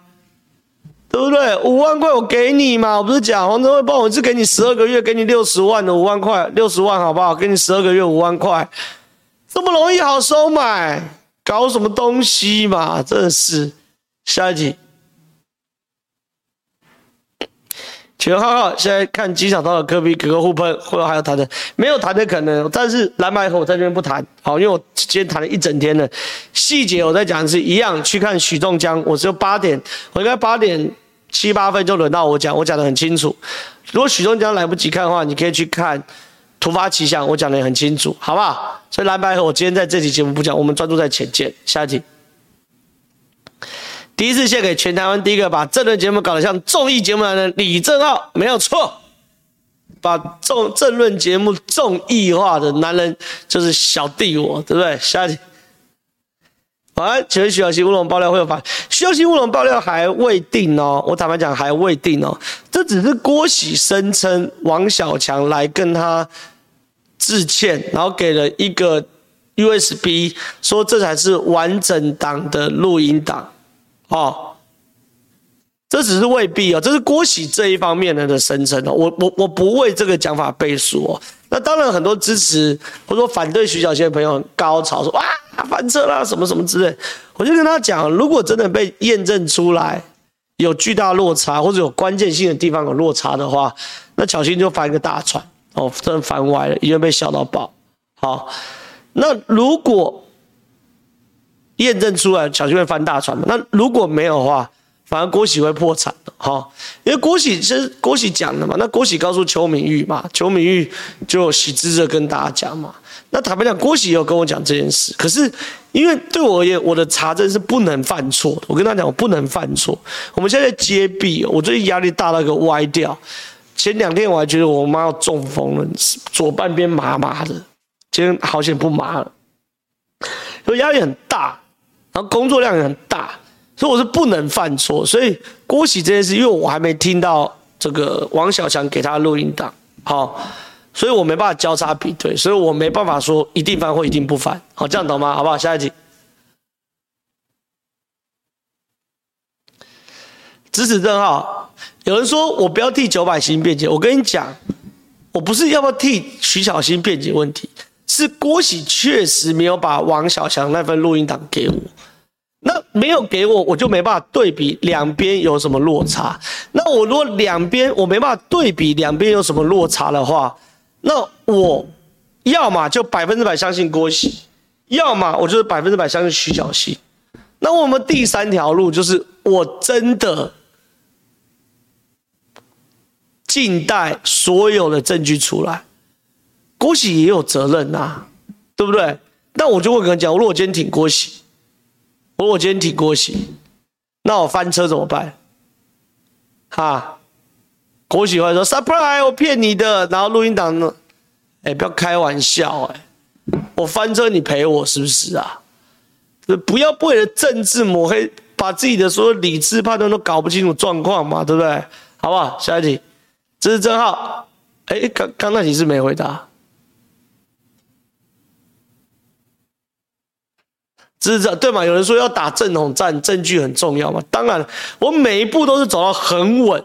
对不对？五万块我给你嘛，我不是讲黄镇辉帮我是给你十二个月，给你六十万的五万块，六十万好不好？给你十二个月五万块，这么容易好收买，搞什么东西嘛？真的是，下一集题。全浩浩现在看机场到了科比，格格互喷，或者还有谈的，没有谈的可能。但是蓝白合我在这边不谈，好，因为我今天谈了一整天了，细节我在讲的是一样。去看许仲江，我只有八点，我应该八点七八分就轮到我讲，我讲的很清楚。如果许仲江来不及看的话，你可以去看突发奇想，我讲的也很清楚，好不好？所以蓝白合我今天在这期节目不讲，我们专注在浅见。下一题。第一次献给全台湾第一个把政论节目搞得像综艺节目的人李正浩，没有错，把政政论节目综艺化的男人就是小弟我，对不对？下一题，晚安，请问徐小新乌龙爆料会有发？徐小新乌龙爆料还未定哦，我坦白讲还未定哦，这只是郭喜声称王小强来跟他致歉，然后给了一个 USB，说这才是完整档的录音档。哦，这只是未必哦，这是郭喜这一方面的的声称哦。我我我不为这个讲法背书哦。那当然，很多支持或者说反对徐小仙的朋友高潮说哇翻车啦什么什么之类。我就跟他讲，如果真的被验证出来有巨大落差，或者有关键性的地方有落差的话，那小心就翻个大船哦，真的翻歪了，已经被笑到爆。好，那如果验证出来巧芯会翻大船嘛？那如果没有的话，反而郭喜会破产的哈，因为郭喜是郭喜讲的嘛，那郭喜告诉邱明玉嘛，邱明玉就喜滋着跟大家讲嘛。那坦白讲，郭喜有跟我讲这件事，可是因为对我而言，我的查证是不能犯错的。我跟他讲，我不能犯错。我们现在揭弊，我最近压力大到一个歪掉。前两天我还觉得我妈要中风了，左半边麻麻的，今天好险不麻了。所以压力很大，然后工作量也很大。所以我是不能犯错，所以郭喜这件事，因为我还没听到这个王小强给他录音档，好，所以我没办法交叉比对，所以我没办法说一定犯或一定不犯，好，这样懂吗？好不好？下一题，支持正皓，有人说我不要替九百新辩解，我跟你讲，我不是要不要替徐巧芯辩解问题，是郭喜确实没有把王小强那份录音档给我。那没有给我，我就没办法对比两边有什么落差。那我如果两边我没办法对比两边有什么落差的话，那我要么就百分之百相信郭喜，要么我就是百分之百相信徐小溪。那我们第三条路就是我真的静待所有的证据出来，郭喜也有责任呐、对不对？那我就会跟他讲，如果今天挺郭喜。我我今天挺郭喜，那我翻车怎么办？哈，郭喜会说 surprise，我骗你的，然后录音档呢？哎，不要开玩笑哎，我翻车你赔我是不是啊？不要为了政治抹黑，把自己的所有理智判断都搞不清楚状况嘛，对不对？好不好？下一题，这是正浩，哎，刚刚那题是没回答。支持对吗？有人说要打正统战，证据很重要嘛。当然，我每一步都是走到很稳，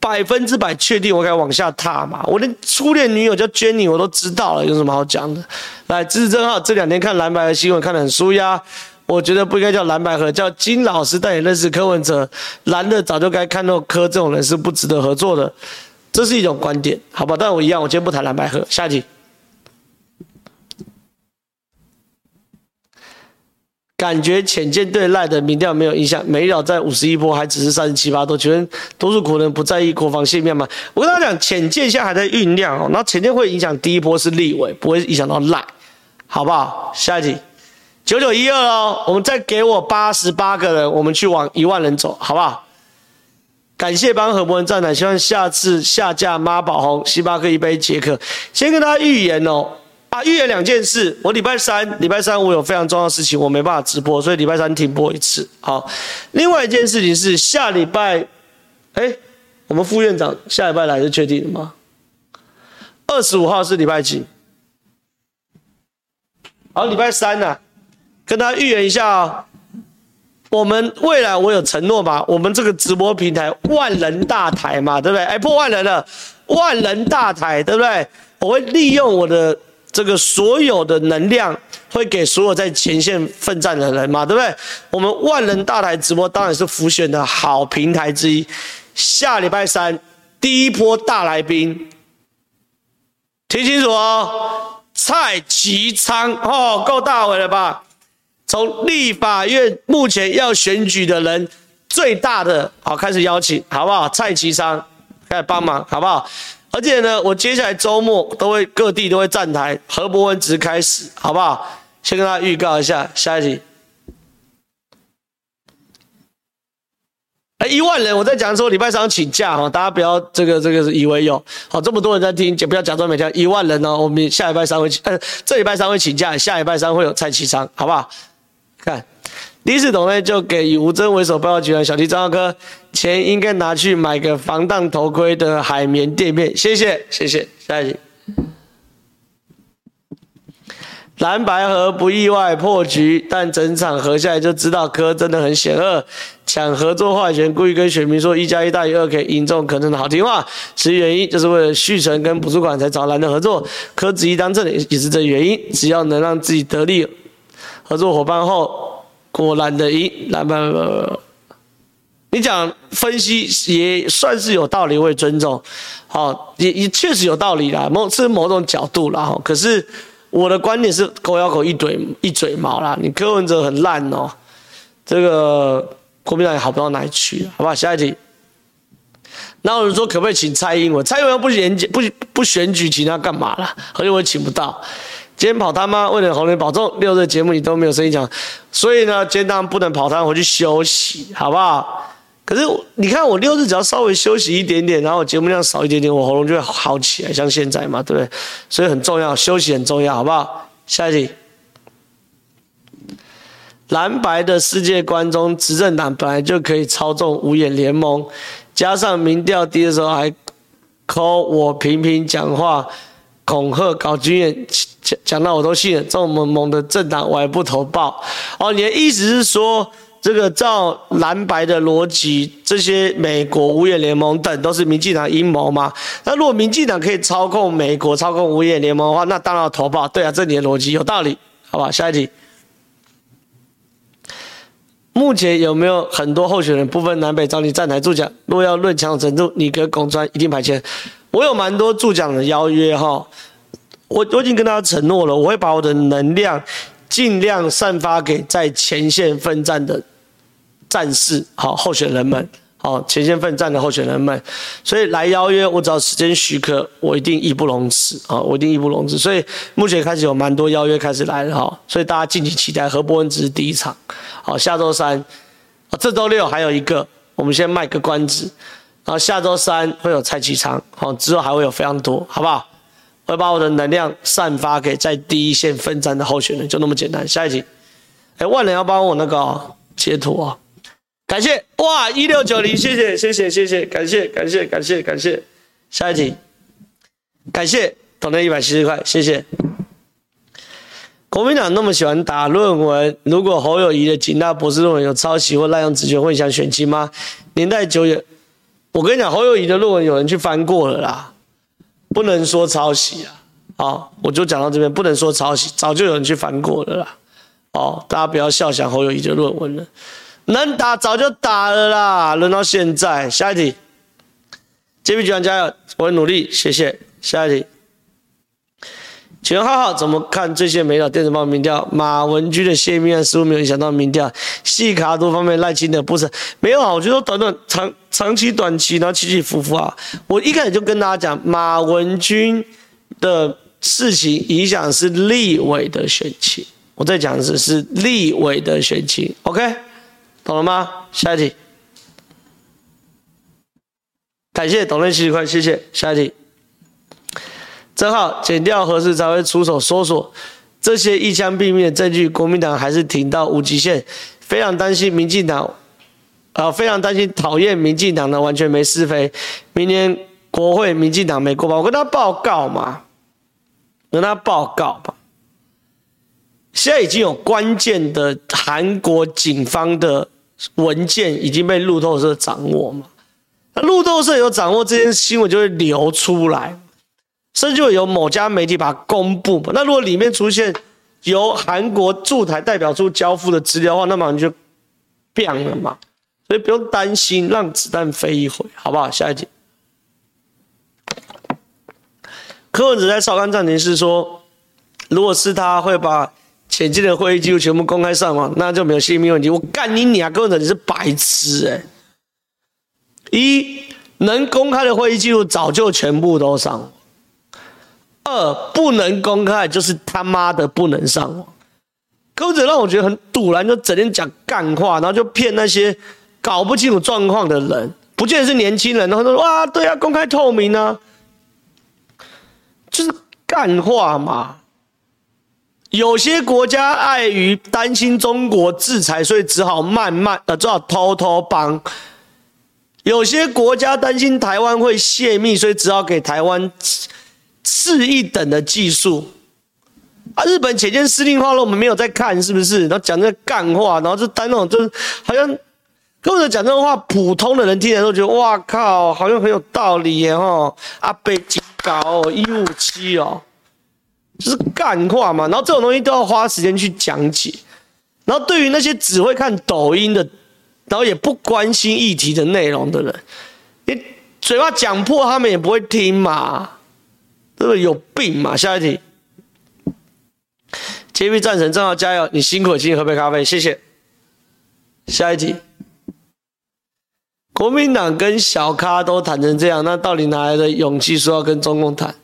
百分之百确定我该往下踏嘛。我连初恋女友叫 Jenny 我都知道了，有什么好讲的？来，支持正皓，这两天看蓝白的新闻看得很舒压。我觉得不应该叫蓝白合，叫金老师带你认识柯文哲。蓝的早就该看到柯这种人是不值得合作的，这是一种观点，好吧？但我一样，我今天不谈蓝白合。下一题。感觉浅见对赖的民调没有影响，美丽岛在五十一波还只是三十七八多，请问多数国人不在意国防性命吗？我跟他讲，浅见现在还在酝酿哦，那浅见会影响第一波是立委，不会影响到赖，好不好？下一题，九九一二哦，我们再给我八十八个人，我们去往一万人走，好不好？感谢帮何博文站台，希望下次下架妈宝红，星巴克一杯解渴。先跟大家预言哦。啊，预言两件事。我礼拜三，礼拜三我有非常重要的事情，我没办法直播，所以礼拜三停播一次。好，另外一件事情是下礼拜，哎，我们副院长下礼拜来是确定的吗？二十五号是礼拜几？好，礼拜三呢、跟大家预言一下哦。我们未来我有承诺嘛？我们这个直播平台万人大台嘛，对不对？哎，破万人了，万人大台，对不对？我会利用我的。这个所有的能量会给所有在前线奋战的人嘛，对不对？我们万人大台直播当然是浮选的好平台之一。下礼拜三第一波大来宾，听清楚哦，蔡其昌哦，够大回了吧？从立法院目前要选举的人最大的，好，开始邀请，好不好？蔡其昌开始帮忙，好不好？而且呢，我接下来周末都会各地都会站台，何博文只开始，好不好？先跟大家预告一下，下一集。哎，一万人，我在讲的时候，礼拜三请假哈，大家不要这个这个是以为有，好，这么多人在听，就不要假装没听。一万人呢，我们下礼拜三会请，呃，这礼拜三会请假，下礼拜三会有蔡其昌，好不好？看。第一次懂呢，就给以吴峥为首报告集团小弟张浩科，钱应该拿去买个防弹头盔的海绵垫片，谢谢谢谢。下一题，蓝白合不意外破局，但整场合下来就知道柯真的很险恶，抢合作话语权，故意跟选民说一加一大于二，可以赢中柯真的好听话，其原因就是为了续成跟补助款才找蓝的合作，柯子一当正也是这原因，只要能让自己得利，合作伙伴后。果然的赢，蓝白你讲分析也算是有道理，我也尊重，好，也也确实有道理啦，某是某种角度啦。可是我的观点是狗咬狗一嘴一嘴毛啦，你柯文哲很烂哦，这个国民党也好不到哪里去，好不好？下一题。那有人说可不可以请蔡英文？蔡英文不演讲不不选举，请他干嘛啦？而且我请不到。今天跑摊吗？为了红人保重，六日节目你都没有声音讲，所以呢，今天当然不能跑摊，回去休息，好不好？可是你看，我六日只要稍微休息一点点，然后我节目量少一点点，我喉咙就会好起来，像现在嘛，对不对？所以很重要，休息很重要，好不好？下一题，蓝白的世界观中，执政党本来就可以操纵五眼联盟，加上民调低的时候还扣我频频讲话恐吓搞军演，讲讲到我都信了，这么猛的政党我还不投报？哦，你的意思是说？这个照蓝白的逻辑，这些美国五眼联盟等都是民进党阴谋吗？那如果民进党可以操控美国、操控五眼联盟的话，那当然要投报。对啊，这你的逻辑有道理，好吧？下一题。目前有没有很多候选人不分南北找你站台助讲？若要论强程度，你跟公专一定排前。我有蛮多助讲的邀约哈，我我已经跟大家承诺了，我会把我的能量尽量散发给在前线奋战的。战士，好候选人们，好前线奋战的候选人们，所以来邀约我，只要时间许可，我一定义不容辞啊！我一定义不容辞。所以目前开始有蛮多邀约开始来了哈，所以大家敬请期待。何伯文只是第一场，好，下周三，这周六还有一个，我们先卖个关子，然后下周三会有蔡其昌，好，之后还会有非常多，好不好？会把我的能量散发给在第一线奋战的候选人，就那么简单。下一题，哎，万能要帮我那个截图啊。感谢哇，一六九零，谢谢谢谢谢谢，感谢感谢感谢感谢，下一题，感谢投了一百七十块，谢谢。国民党那么喜欢打论文，如果侯友宜的警大博士论文有抄袭或滥用职权，会想选亲吗？年代久远，我跟你讲，侯友宜的论文有人去翻过了啦，不能说抄袭啊。好，我就讲到这边，不能说抄袭，早就有人去反过了啦。哦，大家不要笑想侯友谊的论文了。能打早就打了啦，轮到现在。下一题，杰米局长加油，我会努力，谢谢。下一题，请问浩浩怎么看最新美岛电子报民调？马文君的泄密案似乎没有影响到民调。细卡度方面赖清德不是没有啊？我觉得短短长长期短期，然后起起伏伏啊。我一开始就跟大家讲，马文君的事情影响是立委的选情。我在讲的是是立委的选情，OK。懂了吗？下一题。感谢董内七十块，谢谢。下一题。正好剪掉合适才会出手搜索这些一枪毙命的证据。国民党还是挺到无极限，非常担心民进党，啊、非常担心讨厌民进党的完全没是非。明年国会民进党没过吧？我跟他报告嘛，跟他报告吧。现在已经有关键的韩国警方的文件已经被路透社掌握嘛？那路透社有掌握这件新闻，就会流出来，甚至会有某家媒体把它公布嘛？那如果里面出现由韩国驻台代表处交付的资料的话，那么你就变了嘛？所以不用担心，让子弹飞一回，好不好？下一题，柯文哲在少康暂停是说，如果是他会把。前进的会议记录全部公开上网，那就没有泄密问题。我干你你啊，根本你是白痴哎、欸！一能公开的会议记录早就全部都上网，二不能公开就是他妈的不能上网。柯者让我觉得很堵，然，就整天讲干话，然后就骗那些搞不清楚状况的人，不见得是年轻人，然后说哇对啊，公开透明啊，就是干话嘛。有些国家碍于担心中国制裁，所以只好慢慢呃，只好偷偷帮；有些国家担心台湾会泄密，所以只好给台湾次一等的技术。啊，日本潜舰司令话了，我们没有在看，是不是？然后讲这干话，然后就当那种就是好像跟着讲这种话，普通的人听起来都觉得哇靠，好像很有道理耶吼！阿北极高一五七哦。就是干话嘛，然后这种东西都要花时间去讲解。然后对于那些只会看抖音的然后也不关心议题的内容的人，你嘴巴讲破，他们也不会听嘛，对不对？有病嘛？下一题，JB 战神正好加油，你辛苦，请你喝杯咖啡，谢谢。下一题，国民党跟小咖都谈成这样，那到底哪来的勇气说要跟中共谈？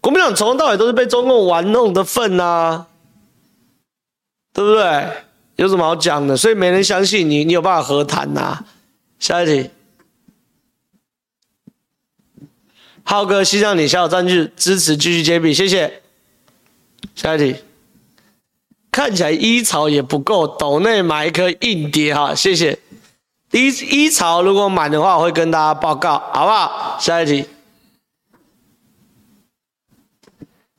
国民党从头到尾都是被中共玩弄的份呐，对不对？有什么好讲的？所以没人相信你，你有办法和谈呐？下一题，浩哥，希望你小小赞助支持继续揭秘，谢谢。下一题。看起来一槽也不够，斗内买一颗硬碟哈，谢谢。一一槽如果满的话，我会跟大家报告，好不好？下一题。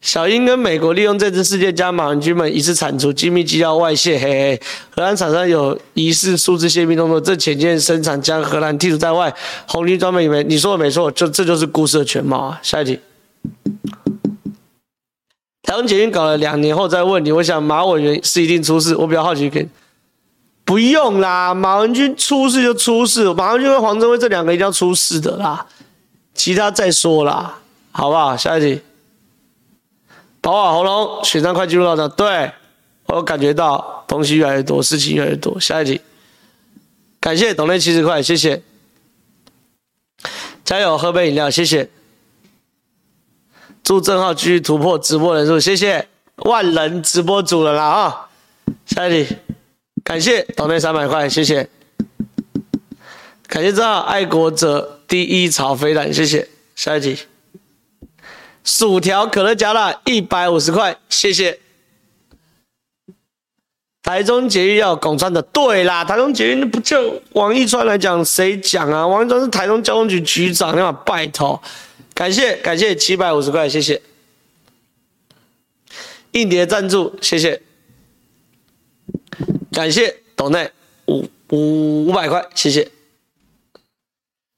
小英跟美国利用这次事件将马文君们疑似铲除机密机要外泄，嘿嘿。荷兰厂商有疑似数字泄密动作，这潜舰生产将荷兰剔除在外。红军装备里面，你说的没错，就这就是故事的全貌啊。下一题。台湾捷运搞了两年后再问你，我想马委员是一定出事。我比较好奇，可以不用啦，马文君出事就出事，马文君跟黄镇辉这两个一定要出事的啦，其他再说啦，好不好？下一题，保好喉咙，选战快进入到这，对，我感觉到东西越来越多，事情越来越多。下一题，感谢董内七十块，谢谢，加油，喝杯饮料，谢谢。祝正浩继续突破直播人数，谢谢万人直播主人了啊！下一题，感谢董内三百块，谢谢，感谢正浩爱国者第一潮飞弹，谢谢。下一题，薯条可乐加辣一百五十块，谢谢。台中捷运要拱川的，对啦，台中捷运不就王一川来讲，谁讲啊？王一川是台中交通局局长，你把拜托。感谢感谢七百五十块，谢谢。硬碟赞助，谢谢。感谢斗内五五五百块，谢谢。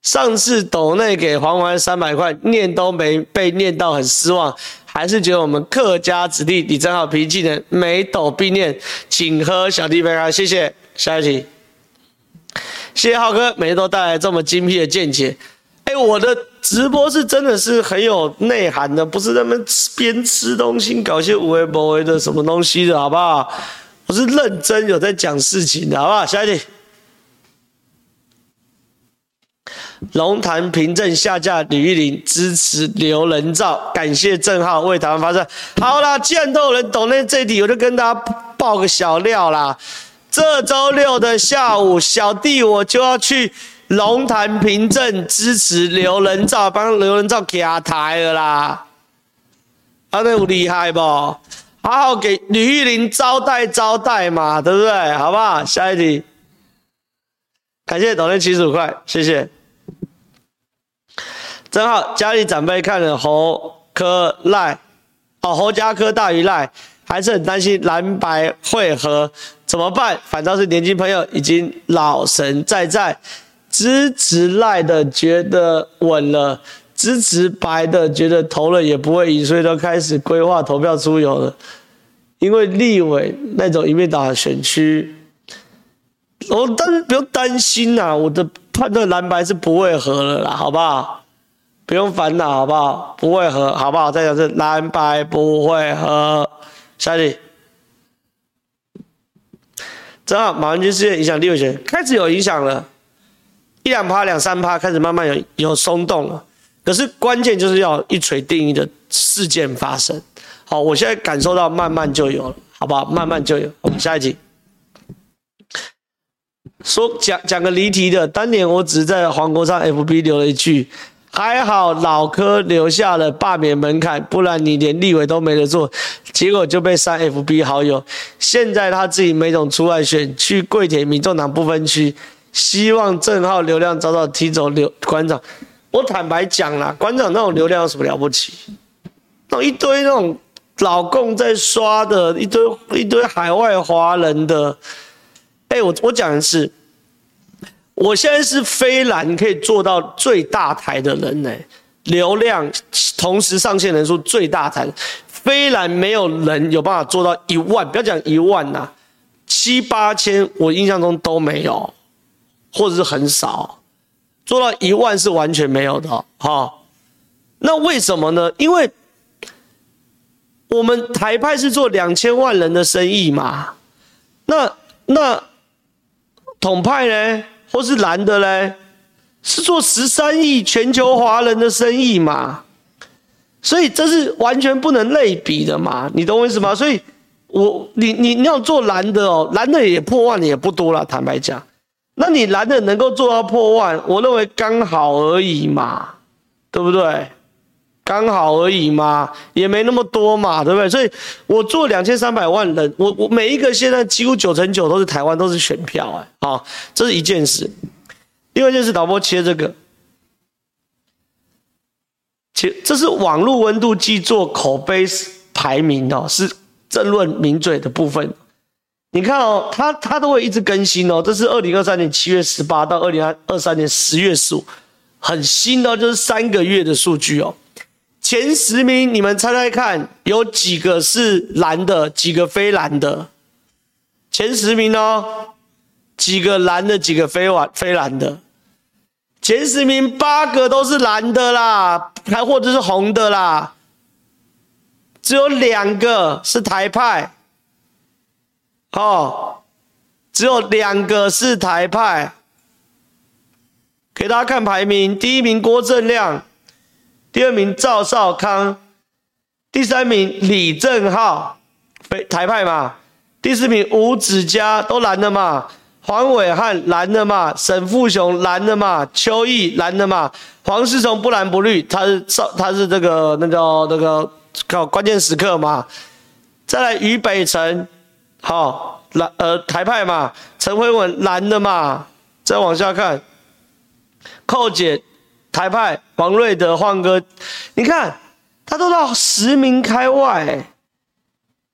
上次斗内给黄环三百块，念都没被念到，很失望。还是觉得我们客家子弟李正浩脾气的，每斗必念，请喝小弟杯啊，谢谢。下一题，谢谢浩哥，每次都带来这么精辟的见解。哎，我的直播是真的是很有内涵的，不是那么边吃东西搞些无为不为的什么东西的，好不好？我是认真有在讲事情的，好不好？下一题，龙潭平镇下架吕玉玲，支持刘人造，感谢正浩为台湾发声。好啦，既然都有人懂那这一题，我就跟大家爆个小料啦。这周六的下午，小弟我就要去。龙潭平镇支持刘人造，帮刘人造压台了啦，他那有厉害不？好好给吕玉玲招待招待嘛，对不对？好不好？下一题，感谢董内七十五块，谢谢。正好家里长辈看了侯科赖，哦侯家科大于赖，还是很担心蓝白会合，怎么办？反倒是年轻朋友已经老神在在。支持赖的觉得稳了，支持白的觉得投了也不会赢，所以都开始规划投票出游了。因为立委那种一面倒的选区，我但是不用担心呐，我的判断蓝白是不会合了啦，好不好？不用烦恼，好不好？不会合，好不好？再讲是蓝白不会合。下一题，正好马文君事件影响立委选，开始有影响了。一两趴、两三趴开始慢慢有有松动了，可是关键就是要一锤定音的事件发生。好，我现在感受到慢慢就有了，好不好？慢慢就有。我们下一集说讲讲个离题的，当年我只是在黄国昌 FB 留了一句，还好老柯留下了罢免门槛，不然你连立委都没得做，结果就被删 FB 好友。现在他自己没种出来选，去跪舔民众党不分区。希望正浩流量早早踢走刘馆长。我坦白讲啦，馆长那种流量有什么了不起？那一堆那种老共在刷的，一堆一堆海外华人的。哎、我我讲的是，我现在是飞蓝可以做到最大台的人呢、流量同时上线人数最大台，飞蓝没有人有办法做到一万，不要讲一万呐、七八千，我印象中都没有，或者是很少。做到一万是完全没有的，哈。那为什么呢？因为我们台派是做两千万人的生意嘛。那那统派呢，或是蓝的嘞，是做十三亿全球华人的生意嘛。所以这是完全不能类比的嘛。你懂我意思吗？所以我你你你要做蓝的哦，蓝的也破万也不多了，坦白讲。那你蓝的能够做到破万，我认为刚好而已嘛，对不对？刚好而已嘛，也没那么多嘛，对不对？所以我做两千三百万人，我我每一个现在几乎九成九都是台湾，都是选票哎，好，这是一件事。另外一件事，导播切这个，切这是网络温度计做口碑排名哦，是政论名嘴的部分。你看哦，他他都会一直更新哦。这是二零二三年七月十八到二零二三年十月十五，很新的，就是三个月的数据哦。前十名，你们猜猜看，有几个是蓝的，几个非蓝的？前十名哦，几个蓝的，几个非蓝非蓝的？前十名八个都是蓝的啦，还或者是红的啦，只有两个是台派。哦，只有两个是台派，给大家看排名：第一名郭正亮，第二名赵少康，第三名李正浩，非台派嘛；第四名吴子嘉，都蓝的嘛；黄伟汉蓝的嘛；沈富雄蓝的嘛；邱毅蓝的嘛；黄世聪不蓝不绿，他是少，他是这个那叫那个靠关键时刻嘛。再来于北辰。好蓝呃台派嘛，陈辉文蓝的嘛，再往下看，寇姐台派，王瑞德晃哥，你看他都到十名开外，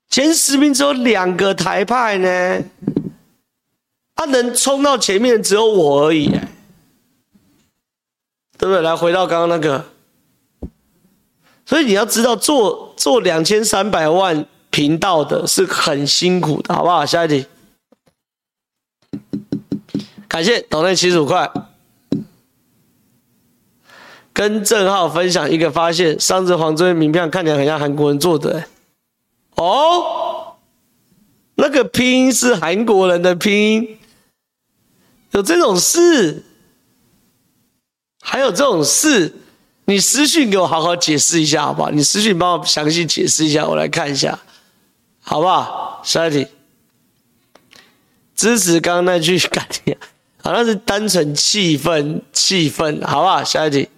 前十名只有两个台派呢，他能冲到前面只有我而已，对不对？来回到刚刚那个，所以你要知道做做两千三百万。频道的是很辛苦的，好不好？下一题，感谢斗内七十五块，跟郑浩分享一个发现：上次黄宗义名片看起来很像韩国人做的，哦，那个拼音是韩国人的拼音，有这种事？还有这种事？你私讯给我好好解释一下，好不好？你私讯帮我详细解释一下，我来看一下。好不好？下一题，支持刚刚那句感言，好像是单纯气氛，气氛，好不好？下一题，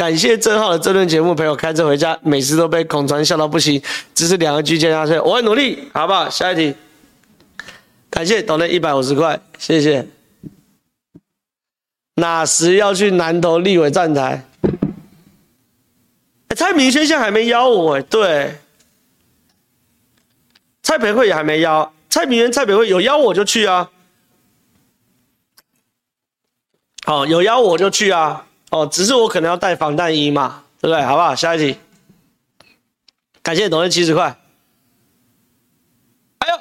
感谢郑浩的这段节目，陪我开车回家，每次都被孔传笑到不行，只是两个句接下去，我会努力，好不好？下一题，感谢斗内一百五十块，谢谢。哪时要去南投立委站台？蔡明轩现在还没邀我、欸，对。蔡培慧也还没邀，蔡明轩、蔡培慧有邀我就去啊。好，有邀我就去啊。哦，只是我可能要带防弹衣嘛，对不对？好不好？下一题。感谢董事七十块。哎呦，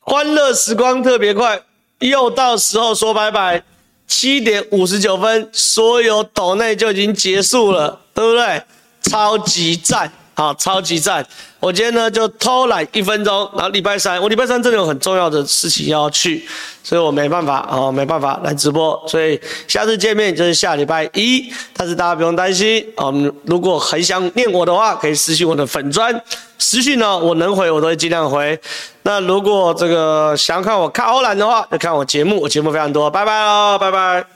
欢乐时光特别快，又到时候说拜拜。七点五十九分，所有抖内就已经结束了，对不对？超级赞。好，超级赞！我今天呢就偷懒一分钟，然后礼拜三，我礼拜三真的有很重要的事情要去，所以我没办法哦，没办法来直播，所以下次见面就是下礼拜一。但是大家不用担心哦，如果很想念我的话，可以私信我的粉专，私信呢我能回我都会尽量回。那如果这个想看我看欧兰的话，就看我节目，我节目非常多，拜拜喽，拜拜。